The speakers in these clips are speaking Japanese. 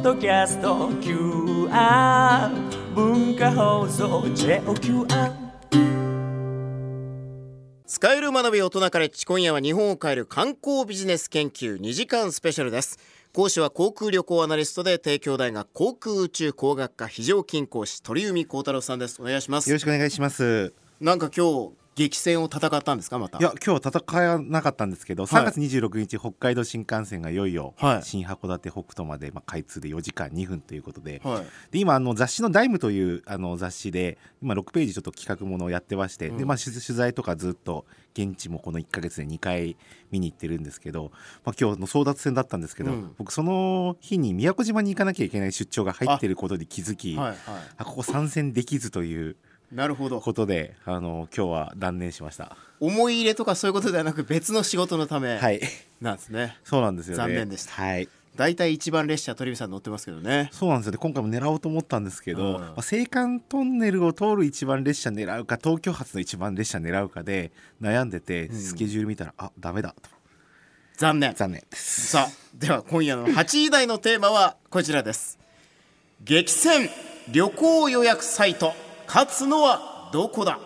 ッドキャスト QR 文化放送 JOQR 使える学び大人カレッジ今夜は日本を変える観光ビジネス研究2時間スペシャルです。講師は航空旅行アナリストで帝京大学航空宇宙工学科非常勤講師鳥海幸太郎さんです。お願いします。よろしくお願いします。なんか今日激戦を戦ったんですかまた？いや今日は戦わなかったんですけど、3月26日北海道新幹線がいよいよはい。新函館北斗まで、まあ、開通で4時間2分ということで,、はい。で今あの雑誌の「ダイムというあの雑誌で今6ページちょっと企画ものをやってまして、でまあ、取取材とかずっと現地もこの1か月で2回見に行ってるんですけど、まあ、今日の争奪戦だったんですけど、うん。僕その日に宮古島に行かなきゃいけない出張が入ってることで気づきはいはあここ参戦できずといういなるほどことであの今日は断念しました。思い入れとかそういうことではなく別の仕事のためはいなんですねそうなんですよね。残念でしたはい。大体一番列車鳥海さん乗ってますけどねそうなんですよね。今回も狙おうと思ったんですけど、うんまあ、青函トンネルを通る一番列車狙うか、東京発の一番列車狙うかで悩んでて、スケジュール見たら、あ、ダメだと。残念残念です。さあでは今夜の8時台のテーマはこちらです激戦旅行予約サイト勝つのはどこだ？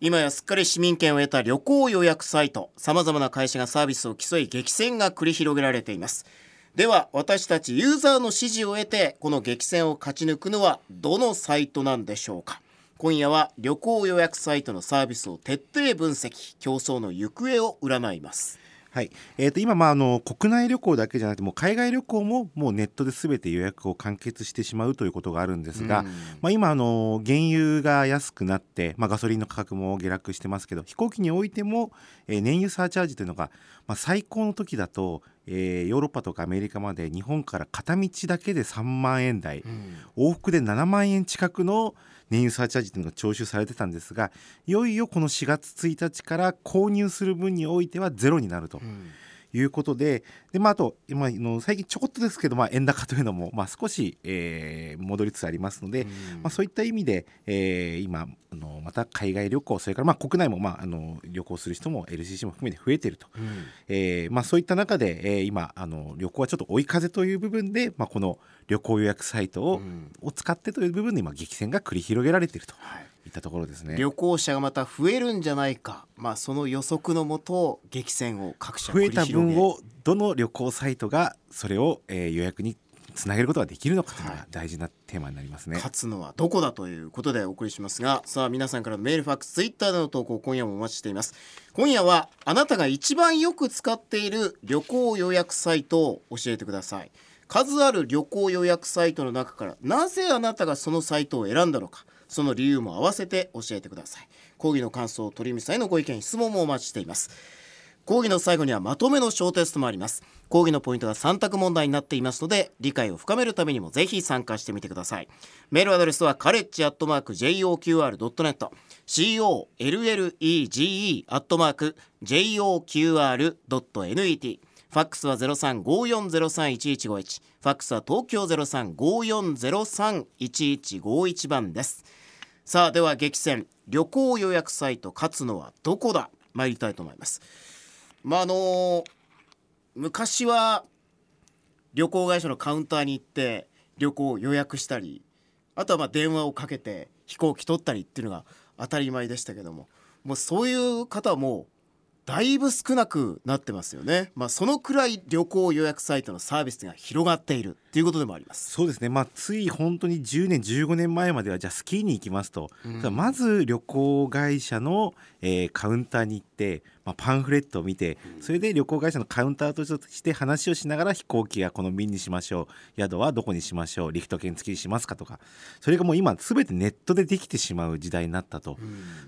今やすっかり市民権を得た旅行予約サイトさまざまな会社がサービスを競い激戦が繰り広げられています。では私たちユーザーの支持を得てこの激戦を勝ち抜くのはどのサイトなんでしょうか？今夜は旅行予約サイトのサービスを徹底分析競争の行方を占います。はい。えっ、と、今、まあ、あの、国内旅行だけじゃなくて、もう海外旅行も、もうネットで全て予約を完結してしまうということがあるんですが、うんまあ、今、あの、原油が安くなって、まあ、ガソリンの価格も下落してますけど、飛行機においても、えー燃油サーチャージというのが、まあ、最高の時だと、えーヨーロッパとかアメリカまで日本から片道だけで3万円台、往復で7万円近くの燃油サーチャージというのが徴収されてたんですがいよいよこの4月1日から購入する分においてはゼロになると。いうことでで、まあ、あと今あの最近ちょこっとですけど、まあ、円高というのも、まあ、少し、えー戻りつつありますので、まあ、そういった意味で、えー今あのまた海外旅行それからまあ国内も、まあ、あの旅行する人も LCC も含めて増えていると、えーまあ、そういった中で、えー今あの旅行はちょっと追い風という部分で、まあ、この旅行予約サイトを,、を使ってという部分で今激戦が繰り広げられていると。いったところですね。旅行者がまた増えるんじゃないか、まあ、その予測のもと激戦を各社繰増えた分をどの旅行サイトがそれを、えー予約につなげることができるのかというのが大事なテーマになりますね。勝つのはどこだということでお送りしますがさあ皆さんからのメールファックスツイッターでの投稿今夜もお待ちしています。今夜はあなたが一番よく使っている旅行予約サイトを教えてください。数ある旅行予約サイトの中からなぜあなたがそのサイトを選んだのかその理由も合わせて教えてください。講義の感想鳥海さんへのご意見質問もお待ちしています。講義の最後にはまとめの小テストもあります。講義のポイントが3択問題になっていますので理解を深めるためにもぜひ参加してみてください。メールアドレスはカレッジアットマーク JOQR.net COLLEGE アットマーク JOQR.net ファックスは0354031151ファックスは東京0354031151番です。さあでは激戦。旅行予約サイト勝つのはどこだ？参りたいと思います。まああの昔は旅行会社のカウンターに行って旅行を予約したりあとはまあ電話をかけて飛行機取ったりっていうのが当たり前でしたけどももうそういう方はもうだいぶ少なくなってますよね、まあ、そのくらい旅行予約サイトのサービスが広がっている。っていうことでもあります。そうですね、まあ、つい本当に10年15年前まではじゃあスキーに行きますと、まず旅行会社の、えーカウンターに行って、まあ、パンフレットを見てそれで旅行会社のカウンターとして話をしながら飛行機はこの便にしましょう。宿はどこにしましょう。リフト券付きにしますかとか。それがもう今全てネットでできてしまう時代になったと。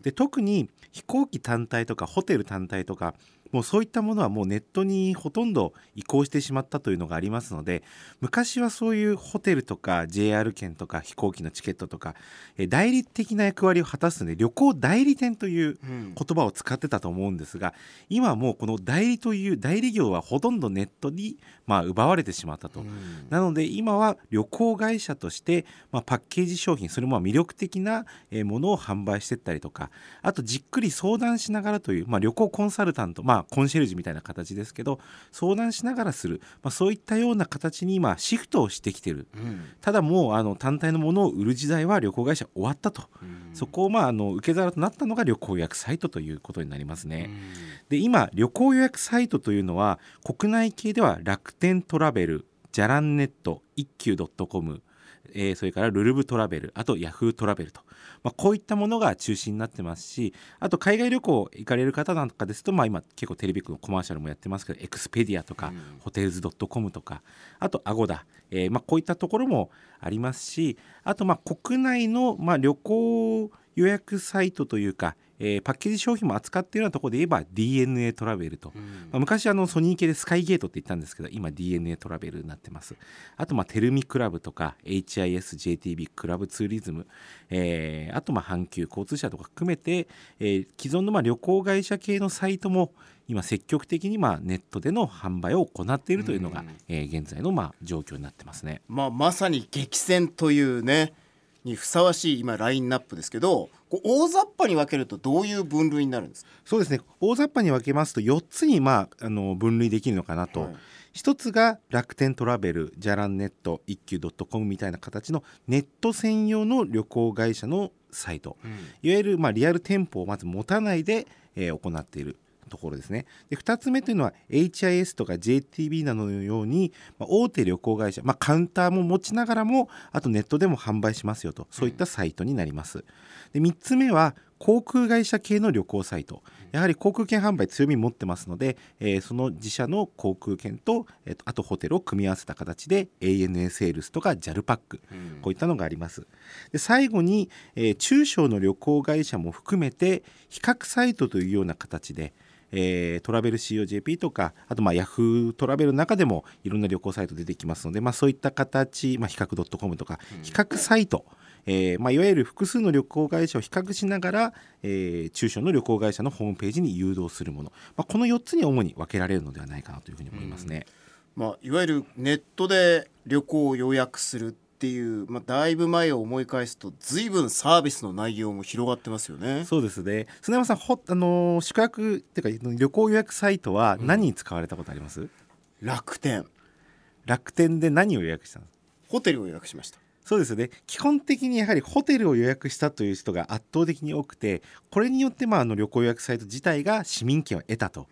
で特に飛行機単体とかホテル単体とかもうそういったものはもうネットにほとんど移行してしまったというのがありますので昔はそういうホテルとか JR 券とか飛行機のチケットとかえー代理的な役割を果たすので旅行代理店という言葉を使ってたと思うんですが今はもうこの代理という代理業はほとんどネットにまあ奪われてしまったと。なので今は旅行会社として、まあ、パッケージ商品それもまあ魅力的なえーものを販売していったりとかあとじっくり相談しながらという、まあ、旅行コンサルタント、まあコンシェルジュみたいな形ですけど相談しながらする、まあ、そういったような形に今シフトをしてきてる。うん。ただもうあの単体のものを売る時代は旅行会社終わったと、そこをまああの受け皿となったのが旅行予約サイトということになりますね。で今旅行予約サイトというのは国内系では楽天トラベルじゃらんネット一休 .com えーそれからるるぶトラベルあとヤフートラベルと、まあ、こういったものが中心になってますしあと海外旅行行かれる方なんかですと、まあ、今結構テレビ局のコマーシャルもやってますけどエクスペディアとか、うん。ホテルズ .com とかあとアゴダ、えーまあ、こういったところもありますしあとまあ国内のまあ旅行予約サイトというか、えーパッケージ商品も扱っているようなところで言えば DNA トラベルと、うん。まあ、昔あのソニー系でスカイゲートって言ったんですけど今 DNA トラベルになってます。あとまあテルミクラブとか HISJTB クラブツーリズム、えーあとまあ阪急交通社とか含めて、えー既存のまあ旅行会社系のサイトも今積極的にまあネットでの販売を行っているというのが、うん。えー現在のまあ状況になってますね。まあ、まさに激戦というねにふさわしい今ラインナップですけど大雑把に分けるとどういう分類になるんですか？そうですね。大雑把に分けますと4つに、まあ、あの分類できるのかなと、はい。一つが楽天トラベルじゃらんネット一休 .com みたいな形のネット専用の旅行会社のサイト。いわゆるまあリアル店舗をまず持たないで、えー行っているところですね。で2つ目というのは HIS とか JTB などのように、まあ、大手旅行会社、まあ、カウンターも持ちながらもあとネットでも販売しますよとそういったサイトになります。で3つ目は航空会社系の旅行サイト。やはり航空券販売強み持ってますので、えーその自社の航空券と,、えーとあとホテルを組み合わせた形で ANA セールスとか JAL パックこういったのがあります。で最後に、えー中小の旅行会社も含めて比較サイトというような形でえートラベル COJP とかあとまあヤフートラベルの中でもいろんな旅行サイト出てきますので、まあ、そういった形、まあ、比較 .com とか比較サイト、えーまあ、いわゆる複数の旅行会社を比較しながら、えー中小の旅行会社のホームページに誘導するもの、まあ、この4つに主に分けられるのではないかなというふうに思いますね。まあ、いわゆるネットで旅行を予約するっていう、まあ、だいぶ前を思い返すと随分サービスの内容も広がってますよね。そうですね。砂山さんほ、あのー宿泊っていうか旅行予約サイトは何に使われたことあります、楽天。楽天で何を予約したんですか？ホテルを予約しました。そうですね。基本的にやはりホテルを予約したという人が圧倒的に多くてこれによってまああの旅行予約サイト自体が市民権を得たと。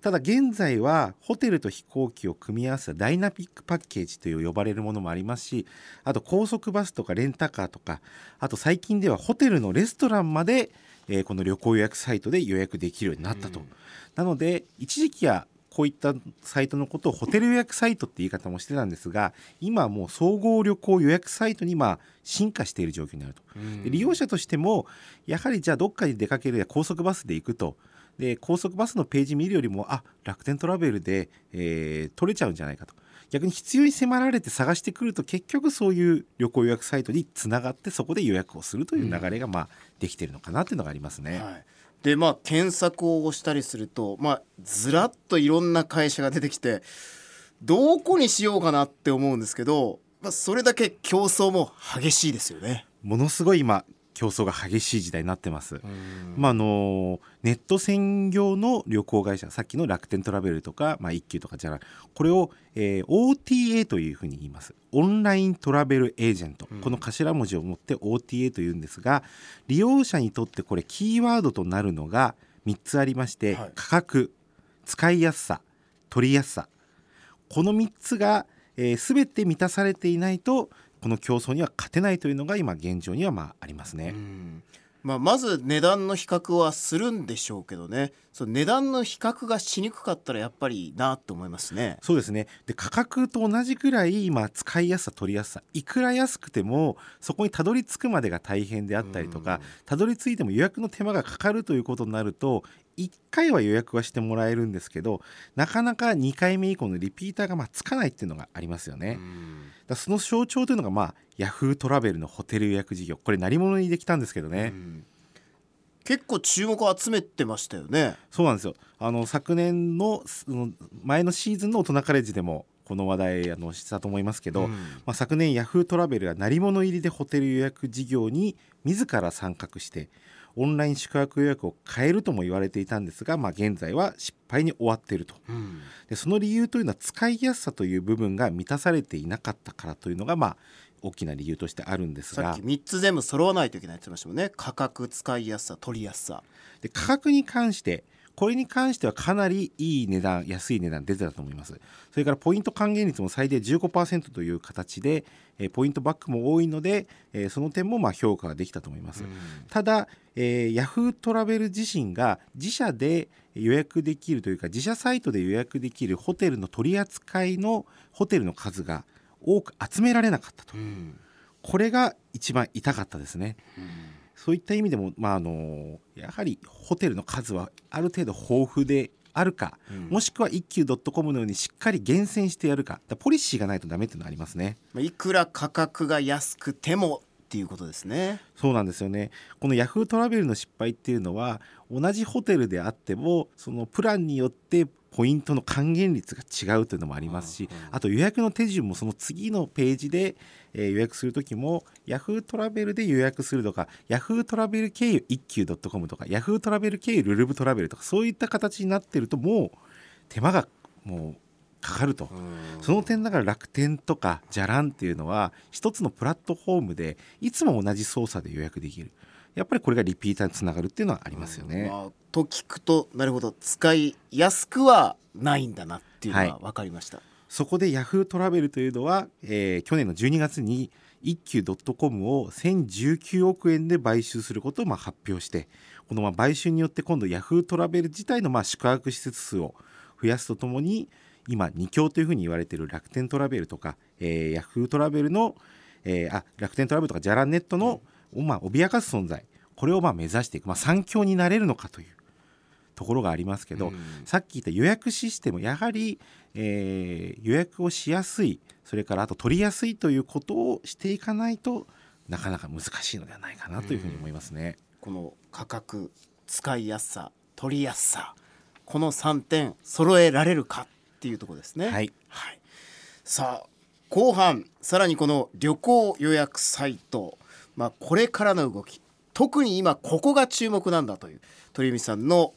ただ現在はホテルと飛行機を組み合わせたダイナミックパッケージという呼ばれるものもありますしあと高速バスとかレンタカーとかあと最近ではホテルのレストランまで、えーこの旅行予約サイトで予約できるようになったと、うん。なので一時期はこういったサイトのことをホテル予約サイトって言い方もしてたんですが今はもう総合旅行予約サイトにまあ進化している状況になると。で利用者としてもやはりじゃあどっかに出かけるや高速バスで行くとで高速バスのページ見るよりもあ楽天トラベルで、えー取れちゃうんじゃないかと逆に必要に迫られて探してくると結局そういう旅行予約サイトにつながってそこで予約をするという流れがまあできてるのかなっていうのがありますね。はい、でまあ検索を押したりすると、まあ、ずらっといろんな会社が出てきてどこにしようかなって思うんですけど、まあ、それだけ競争も激しいですよね。ものすごい今競争が激しい時代になってます。まああのネット専業の旅行会社さっきの楽天トラベルとか、まあ、一休とかじゃないこれを、えー OTA というふうに言います。オンライントラベルエージェント、うん。この頭文字を持って OTA というんですが利用者にとってこれキーワードとなるのが3つありまして、はい。価格使いやすさ取りやすさ。この3つが、えー、全て満たされていないとこの競争には勝てないというのが今現状にはまあありますね。うんまあ、まず値段の比較はするんでしょうけどねその値段の比較がしにくかったらやっぱりなと思いますね。そうですねで価格と同じくらい今使いやすさ取りやすさいくら安くてもそこにたどり着くまでが大変であったりとかたどり着いても予約の手間がかかるということになると1回は予約はしてもらえるんですけどなかなか2回目以降のリピーターがまあつかないっていうのがありますよね。うん。だその象徴というのがまあヤフートラベルのホテル予約事業。これ何者にできたんですけどね、うん。結構注目を集めてましたよね。そうなんですよ。あの昨年の前のシーズンの大人カレッジでもこの話題あのしたと思いますけど、うん。まあ、昨年ヤフートラベルが鳴り物入りでホテル予約事業に自ら参画してオンライン宿泊予約を変えるとも言われていたんですが、まあ、現在は失敗に終わっていると。うん。でその理由というのは使いやすさという部分が満たされていなかったからというのが、まあ、大きな理由としてあるんですが。さっき3つ全部揃わないといけないって言ってましたもんね。価格使いやすさ取りやすさ。で価格に関してこれに関してはかなりいい値段安い値段出てたと思います。それからポイント還元率も最大15%という形で、えーポイントバックも多いので、えーその点もまあ評価ができたと思います、ただ、えー、ヤフートラベル自身が自社で予約できるというか自社サイトで予約できるホテルの取り扱いのホテルの数が多く集められなかったと。うん。これが一番痛かったですねそういった意味でも、まあ、あのやはりホテルの数はある程度豊富であるか、うん。もしくは一休 .com のようにしっかり厳選してやるかポリシーがないとダメっていうのはありますね。まあいくら価格が安くてもっていうことですね。そうなんですよね。このヤフートラベルの失敗っていうのは同じホテルであってもそのプランによってポイントの還元率が違うというのもありますしあと予約の手順もその次のページで、えー予約する時もヤフートラベルで予約するとかヤフートラベル経由一休 .com とかヤフートラベル経由ルルブトラベルとかそういった形になってるともう手間がもうかかると。その点だから楽天とかじゃらんっていうのは一つのプラットフォームでいつも同じ操作で予約できるやっぱりこれがリピーターにつながるっていうのはありますよね。まあと聞くとなるほど。使いやすくはないんだなっていうのははい。分かりました、そこでヤフートラベルというのは、えー去年の12月に一休 .com を1019億円で買収することをまあ発表してこのまあ買収によって今度ヤフートラベル自体のまあ宿泊施設数を増やすとともに今2強というふうに言われている楽天トラベルとか、えーヤフートラベルの、えーあ楽天トラベルとかじゃらんネットの、まあ、脅かす存在。これをまあ目指していく、まあ、3強になれるのかというところがありますけど、うん。さっき言った予約システム。やはり、えー予約をしやすい。それからあと取りやすいということをしていかないとなかなか難しいのではないかなというふうに思いますね。この価格使いやすさ取りやすさこの3点揃えられるかっていうところですね。はい、はい、さあ後半さらにこの旅行予約サイト、まあ、これからの動き。特に今ここが注目なんだという鳥海さんの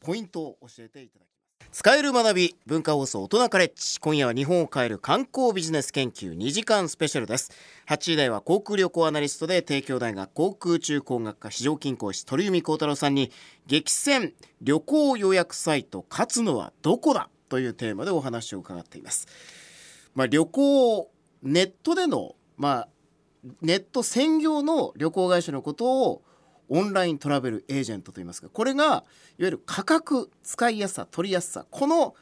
ポイントを教えていただきます。使える学び文化放送大人カレッジ。今夜は日本を変える観光ビジネス研究2時間スペシャルです。8時台は航空旅行アナリストで帝京大学航空宇宙工学科非常勤講師鳥海幸太郎さんに激戦旅行予約サイト勝つのはどこだというテーマでお話を伺っています。まあ、旅行ネットでの、まあ、ネット専業の旅行会社のことをオンライントラベルエージェントと言いますがこれがいわゆる価格使いやすさ取りやすさこの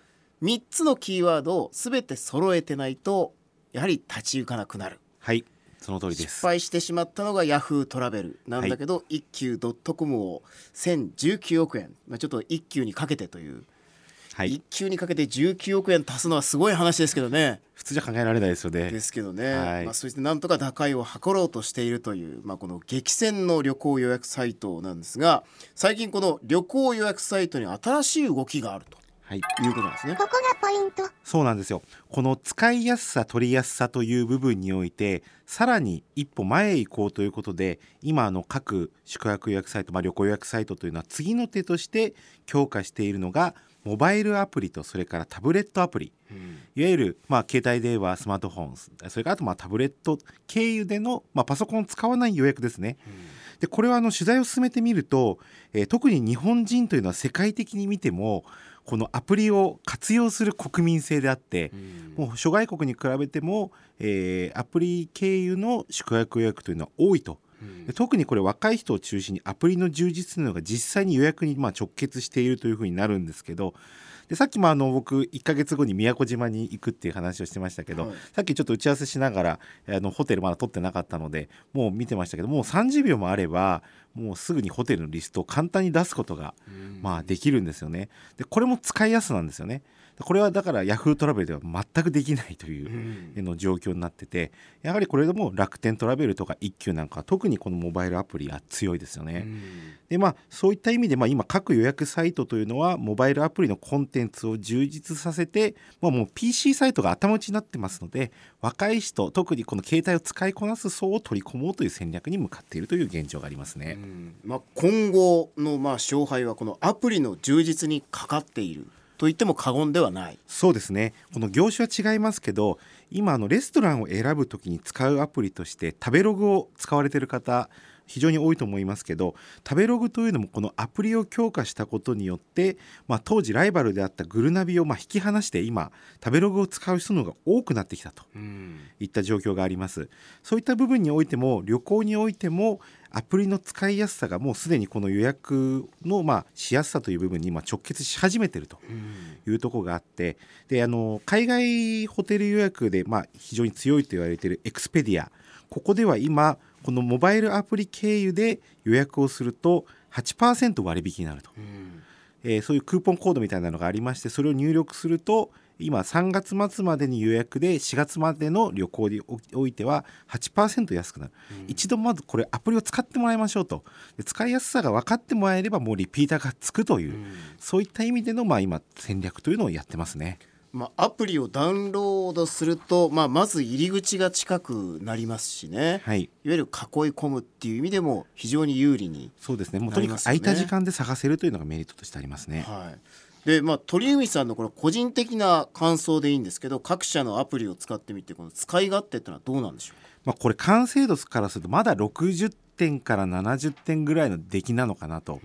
3つのキーワードを全て揃えてないとやはり立ち行かなくなる。はい。その通りで失す。敗してしまったのがヤフートラベル。なんだけど、一休 .com を1019億円、まあ、ちょっと一休にかけてという、はい一、休にかけて19億円足すのはすごい話ですけどね。普通じゃ考えられないですよね。ですけどね、はいまあ、そしてなんとか打開を図ろうとしているという、まあ、この激戦の旅行予約サイトなんですが最近この旅行予約サイトに新しい動きがあるはいということなんですね。ここがポイント。そうなんですよこの使いやすさ取りやすさという部分においてさらに一歩前へ行こうということで今あの各宿泊予約サイト、まあ、旅行予約サイトというのは次の手として強化しているのがモバイルアプリとそれからタブレットアプリいわゆる、まあ、携帯電話スマートフォンそれからあとまあタブレット経由での、まあ、パソコンを使わない予約ですね。でこれはあの取材を進めてみると、えー特に日本人というのは世界的に見てもこのアプリを活用する国民性であって、もう諸外国に比べても、えーアプリ経由の宿泊予約というのは多いと。で特にこれ若い人を中心にアプリの充実というのが実際に予約にまあ直結しているというふうになるんですけどでさっきもあの僕1ヶ月後に宮古島に行くっていう話をしてましたけど、はいさっきちょっと打ち合わせしながらあのホテルまだ取ってなかったのでもう見てましたけどもう30秒もあればもうすぐにホテルのリストを簡単に出すことが、まあ、できるんですよね。でこれも使いやすなんですよね。これはだからヤフートラベルでは全くできないというの状況になっててやはりこれでも楽天トラベルとか一休なんかは特にこのモバイルアプリは強いですよね。うんでまあそういった意味で、まあ、今各予約サイトというのはモバイルアプリのコンテンツを充実させて、まあ、もう PC サイトが頭打ちになってますので若い人特にこの携帯を使いこなす層を取り込もうという戦略に向かっているという現状がありますね。うんまあ、今後のまあ勝敗はこのアプリの充実にかかっていると言っても過言ではない。そうですねこの業種は違いますけど今あのレストランを選ぶ時に使うアプリとして食べログを使われてる方非常に多いと思いますけど食べログというのもこのアプリを強化したことによって、まあ、当時ライバルであったグルナビをまあ引き離して今食べログを使う人の方が多くなってきたとうん。いった状況があります。そういった部分においても旅行においてもアプリの使いやすさがもうすでにこの予約のまあしやすさという部分に今直結し始めているとうん。いうところがあってであの海外ホテル予約で、まあ、非常に強いと言われているエクスペディア。ここでは今このモバイルアプリ経由で予約をすると8%割引になると、うん。えーそういうクーポンコードみたいなのがありましてそれを入力すると今3月末までに予約で4月までの旅行においては8%安くなる、一度まずこれアプリを使ってもらいましょうと。で使いやすさが分かってもらえればもうリピーターがつくという、うん。そういった意味での、まあ、今戦略というのをやってますね。まあ、アプリをダウンロードすると、まあ、まず入り口が近くなりますしね、はいいわゆる囲い込むっていう意味でも非常に有利に、そうですね。もうとにかく空いた時間で探せるというのがメリットとしてありますね。はいでまあ、鳥海さんのこれ個人的な感想でいいんですけど各社のアプリを使ってみてこの使い勝手ってのはどうなんでしょまあこれ完成度からするとまだ60点から70点ぐらいの出来なのかなと。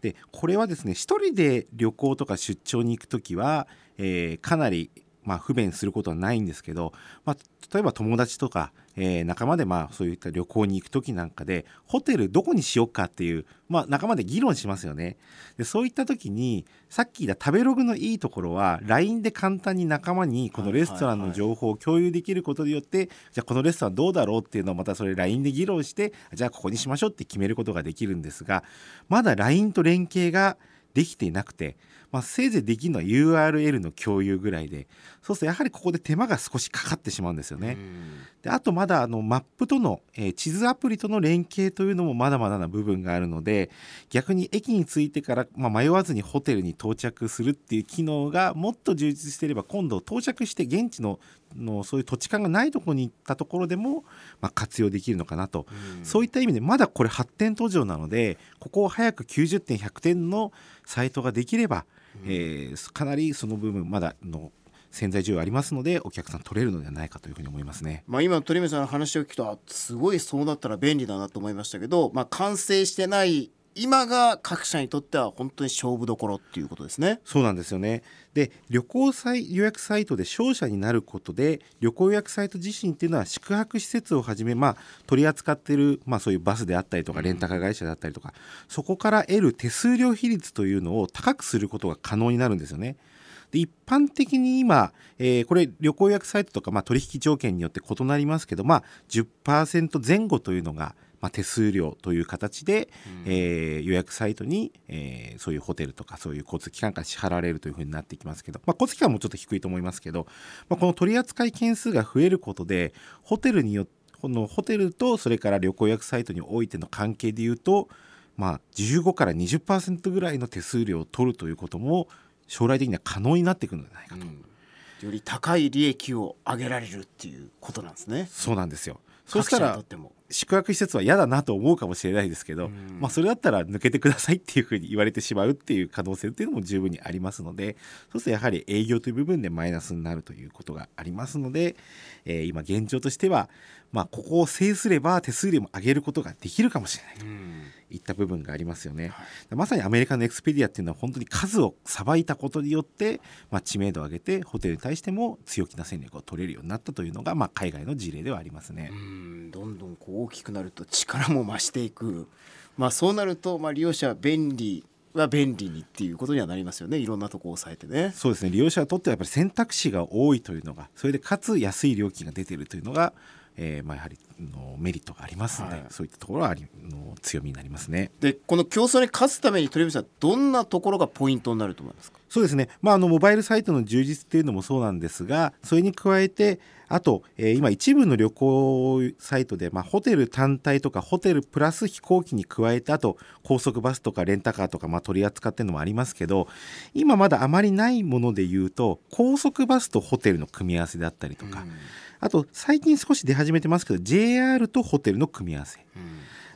でこれはですね一人で旅行とか出張に行く時は、えーかなりまあ不便することはないんですけど、まあ、例えば友達とか、えー仲間でまあそういった旅行に行く時なんかでホテルどこにしようかっていう、まあ、仲間で議論しますよね。でそういった時にさっき言った食べログのいいところは LINE で簡単に仲間にこのレストランの情報を共有できることによって、じゃあこのレストランどうだろうっていうのをまたそれ LINE で議論してじゃあここにしましょうって決めることができるんですがまだ LINE と連携ができていなくて、まあ、せいぜいできるのは URL の共有ぐらいでそうするとやはりここで手間が少しかかってしまうんですよね。であとまだあのマップとの、えー地図アプリとの連携というのもまだまだな部分があるので逆に駅に着いてから、まあ、迷わずにホテルに到着するっていう機能がもっと充実していれば今度到着して現地ののそういう土地勘がないところに行ったところでも、まあ、活用できるのかなと、そういった意味でまだこれ発展途上なのでここを早く90点100点のサイトができれば、えーかなりその部分まだの潜在需要ありますのでお客さん取れるのではないかというふうに思いますね。まあ、今の鳥海さんの話を聞くとあすごいそうなったら便利だなと思いましたけど、まあ、完成してない今が各社にとっては本当に勝負どころっていうことですね。そうなんですよねで旅行サイ予約サイトで商社になることで旅行予約サイト自身っていうのは宿泊施設をはじめ、まあ、取り扱っている、まあ、そういうバスであったりとかレンタカー会社であったりとか、そこから得る手数料比率というのを高くすることが可能になるんですよね。で一般的に今、えーこれ旅行予約サイトとか、まあ、取引条件によって異なりますけど、まあ、10%前後というのが、まあ、手数料という形で、えー予約サイトに、えーそういうホテルとかそういう交通機関から支払われるというふうになってきますけど、まあ、交通機関もちょっと低いと思いますけど、まあ、この取り扱い件数が増えることでホテルによこのホテルとそれから旅行予約サイトにおいての関係でいうと、まあ、15から20%ぐらいの手数料を取るということも将来的には可能になってくるのではないかと、より高い利益を上げられるっていうことなんですね。そうなんですよそしたら宿泊施設は嫌だなと思うかもしれないですけど、うん。まあ、それだったら抜けてくださいっていうふうに言われてしまうっていう可能性っていうのも十分にありますのでそうするとやはり営業という部分でマイナスになるということがありますので、えー今現状としては、まあ、ここを制すれば手数料も上げることができるかもしれないといった部分がありますよね。まさにアメリカのエクスペディアっていうのは本当に数をさばいたことによって、まあ、知名度を上げてホテルに対しても強気な戦略を取れるようになったというのが、まあ、海外の事例ではありますね。うんどんどんこう大きくなると力も増していく、まあ、そうなると、まあ、利用者は便利は便利にっていうことにはなりますよねいろんなとこを抑えてね。そうですね利用者にとってはやっぱり選択肢が多いというのがそれでかつ安い料金が出ているというのが、えーまあ、やはりのメリットがありますので、はい。そういったところはありの強みになりますね。でこの競争に勝つために鳥海さんどんなところがポイントになると思いますか？そうですね、まあ、あのモバイルサイトの充実っていうのもそうなんですがそれに加えてあと、えー今一部の旅行サイトで、まあ、ホテル単体とかホテルプラス飛行機に加えてあと高速バスとかレンタカーとか、まあ、取り扱ってるのもありますけど今まだあまりないもので言うと高速バスとホテルの組み合わせであったりとか、あと最近少し出始めてますけど JR とホテルの組み合わせ。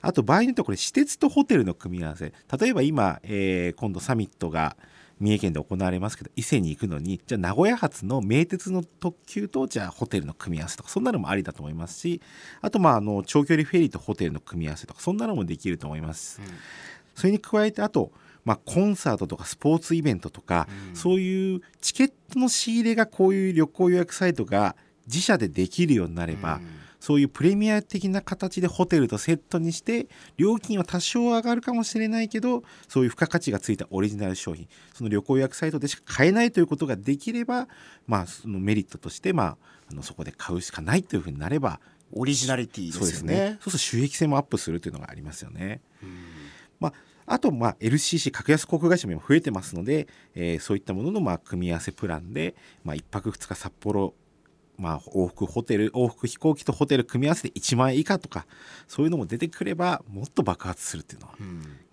あと場合によってはこれ私鉄とホテルの組み合わせ。例えば今、えー今度サミットが三重県で行われますけど伊勢に行くのにじゃあ名古屋発の名鉄の特急とじゃあホテルの組み合わせとかそんなのもありだと思いますしあとまああの長距離フェリーとホテルの組み合わせとかそんなのもできると思います。それに加えてあとまあ、コンサートとかスポーツイベントとか、そういうチケットの仕入れがこういう旅行予約サイトが自社でできるようになれば、そういうプレミア的な形でホテルとセットにして料金は多少上がるかもしれないけどそういう付加価値がついたオリジナル商品その旅行予約サイトでしか買えないということができれば、まあ、そのメリットとして、まあ、あのそこで買うしかないというふうになればオリジナリティでそうですね。ねそうすると収益性もアップするというのがありますよね。まああと、まあ、LCC 格安航空会社も今増えてますので、えーそういったものの、まあ、組み合わせプランで、まあ、1泊2日札幌、まあ、往復ホテル往復飛行機とホテル組み合わせで1万円以下とかそういうのも出てくればもっと爆発するっていうのは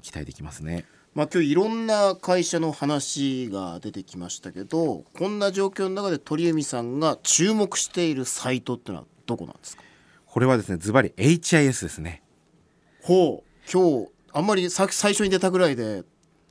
期待できますね。まあ、今日いろんな会社の話が出てきましたけどこんな状況の中で鳥海さんが注目しているサイトってのはどこなんですか？これはですねズバリ HIS ですね。ほう。今日あんまりさ最初に出たぐらいで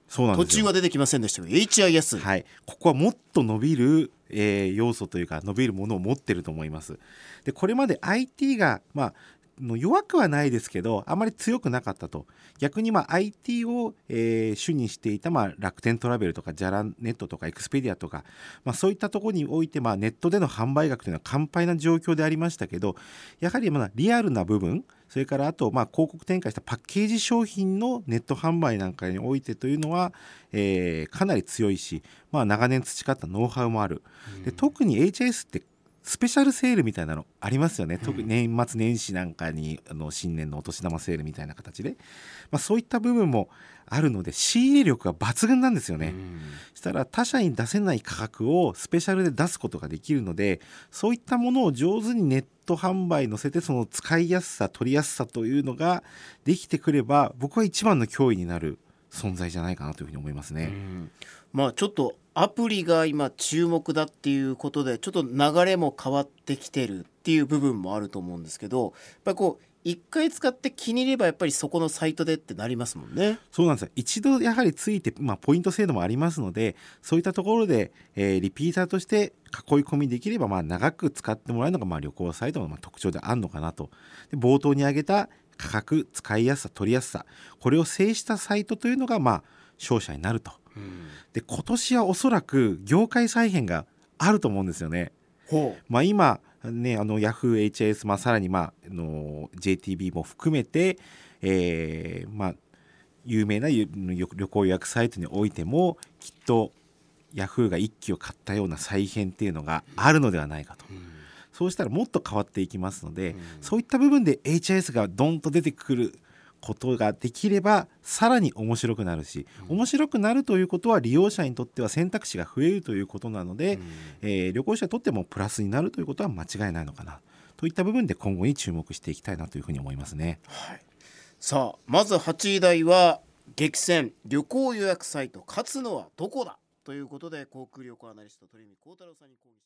途そうなんですよ。中は出てきませんでしたけど HIS、はい、ここはもっと伸びる、えー要素というか伸びるものを持ってると思います。でこれまで IT が、まあ、の弱くはないですけどあまり強くなかったと逆にまあ IT を、えー主にしていた、まあ、楽天トラベルとかジャラネットとかエクスペディアとか、まあ、そういったところにおいて、まあ、ネットでの販売額というのは完敗な状況でありましたけどやはりまあリアルな部分それからあとまあ広告展開したパッケージ商品のネット販売なんかにおいてというのは、えーかなり強いし、まあ、長年培ったノウハウもある、で特に HIS ってスペシャルセールみたいなのありますよね、特に年末年始なんかにあの新年のお年玉セールみたいな形で、まあ、そういった部分もあるので仕入れ力が抜群なんですよね。したら他社に出せない価格をスペシャルで出すことができるのでそういったものを上手にネット販売乗せてその使いやすさ取りやすさというのができてくれば僕は一番の脅威になる存在じゃないかなというふうに思いますね。まあちょっとアプリが今注目だっていうことでちょっと流れも変わってきてるっていう部分もあると思うんですけどやっぱりこう一回使って気に入ればやっぱりそこのサイトでってなりますもんね。そうなんですよ。一度やはりついて、まあ、ポイント制度もありますのでそういったところで、えーリピーターとして囲い込みできれば、まあ、長く使ってもらえるのが、まあ、旅行サイトのまあ特徴であるのかなと。で冒頭に挙げた価格使いやすさ取りやすさこれを制したサイトというのが、まあ、勝者になると。で今年はおそらく業界再編があると思うんですよね。ほまあ、今ねあの YahooHIS、まあ、さらに、まあ、あの JTB も含めて、えーまあ、有名なゆ旅旅行予約サイトにおいてもきっと Yahoo! が一機を買ったような再編っていうのがあるのではないかと。そうしたらもっと変わっていきますので、そういった部分で HIS がドンと出てくることができればさらに面白くなるし、面白くなるということは利用者にとっては選択肢が増えるということなので、えー旅行者にとってもプラスになるということは間違いないのかな。といった部分で今後に注目していきたいなというふうに思いますね。さあまず8位台は激戦旅行予約サイト勝つのはどこだ？ということで航空旅行アナリスト鳥海幸太郎さんに講義